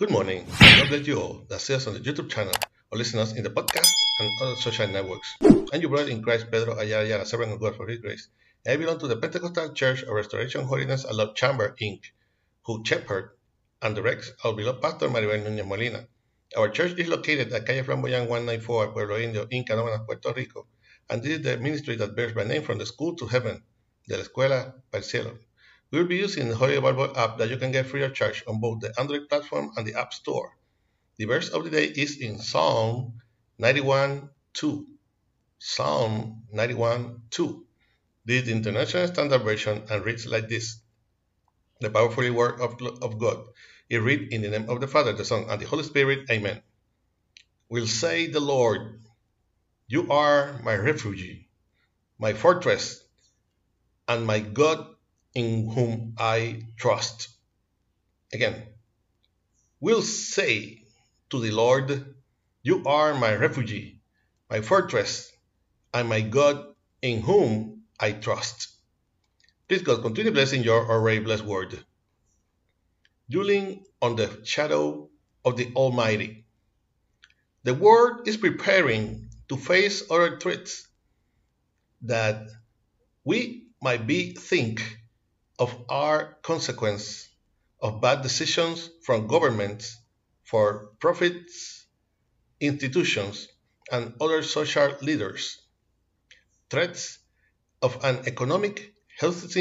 Good morning. God bless you all that see us on the YouTube channel or listen us in the podcast and other social networks. I'm your brother in Christ, Pedro Ayala Ayala, servant of God for His grace. I belong to the Pentecostal Church of Restoration Holiness and Love Chamber, Inc., who shepherd and directs our beloved pastor Maribel Núñez Molina. Our church is located at Calle Flamboyant 194, Pueblo Indio, in Canóvanas, Puerto Rico, and this is the ministry that bears my name from the school to heaven, de la escuela para el cielo. We will be using the Holy Bible app that you can get free of charge on both the Android platform and the App Store. The verse of the day is in Psalm 91 2. Psalm 91 2. This is the International Standard Version and reads like this The powerful word of, of God. It read in the name of the Father, the Son, and the Holy Spirit. Amen. Will say the Lord, You are my refuge, my fortress, and my God in whom I trust. Again, will say to the Lord, You are my refuge, my fortress, and my God in whom I trust. Please God continue blessing your already blessed word. Dwelling on the shadow of the Almighty. The world is preparing to face other threats that we might be think of our consequence of bad decisions from governments for profits, institutions, and other social leaders. Threats of an economic, health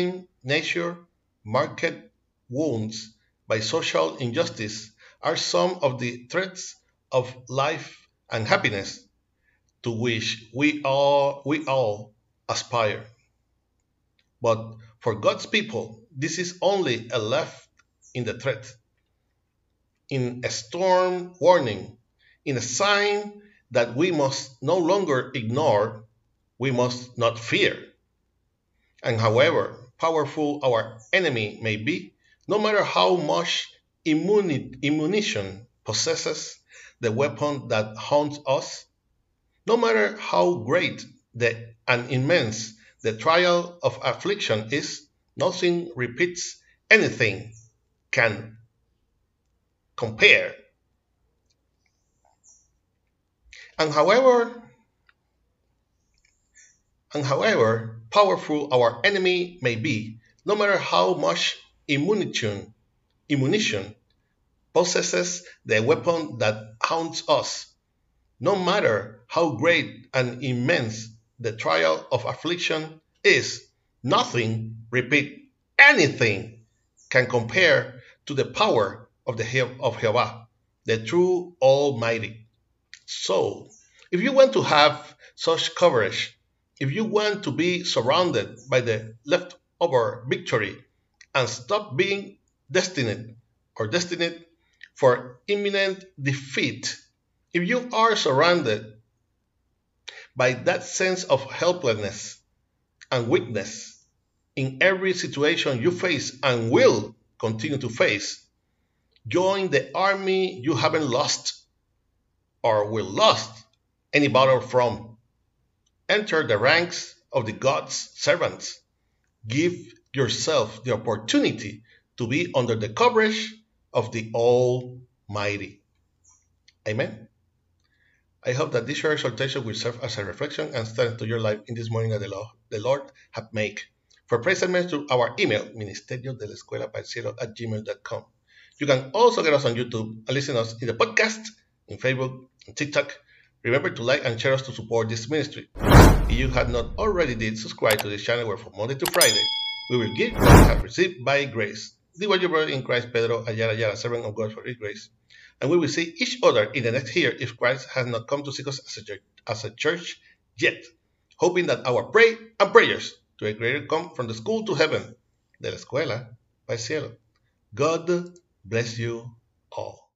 nature, market wounds by social injustice are some of the threats of life and happiness to which we all, we all aspire. But for God's people, this is only a left in the threat, in a storm warning, in a sign that we must no longer ignore, we must not fear. And however powerful our enemy may be, no matter how much immunition possesses the weapon that haunts us, no matter how great the, and immense the trial of affliction is nothing repeats anything can compare. And however, and however powerful our enemy may be, no matter how much immunition, immunition possesses the weapon that haunts us, no matter how great and immense the trial of affliction is nothing, repeat, anything can compare to the power of the of Jehovah, the true Almighty. So, if you want to have such coverage, if you want to be surrounded by the leftover victory and stop being destined or destined for imminent defeat, if you are surrounded by that sense of helplessness and weakness in every situation you face and will continue to face. Join the army you haven't lost or will lost any battle from. Enter the ranks of the God's servants. Give yourself the opportunity to be under the coverage of the Almighty. Amen. I hope that this short exhortation will serve as a reflection and strength to your life in this morning that the Lord, the Lord have made. For praise and to our email, ministerio de la escuela at gmail.com. You can also get us on YouTube and listen to us in the podcast, in Facebook, and TikTok. Remember to like and share us to support this ministry. If you have not already did, subscribe to this channel where from Monday to Friday we will give have received by grace. This was your brother in Christ, Pedro Ayala Ayala, servant of God for His grace and we will see each other in the next year if Christ has not come to seek us as a church, as a church yet, hoping that our pray and prayers to a greater come from the school to heaven, de la escuela el cielo. God bless you all.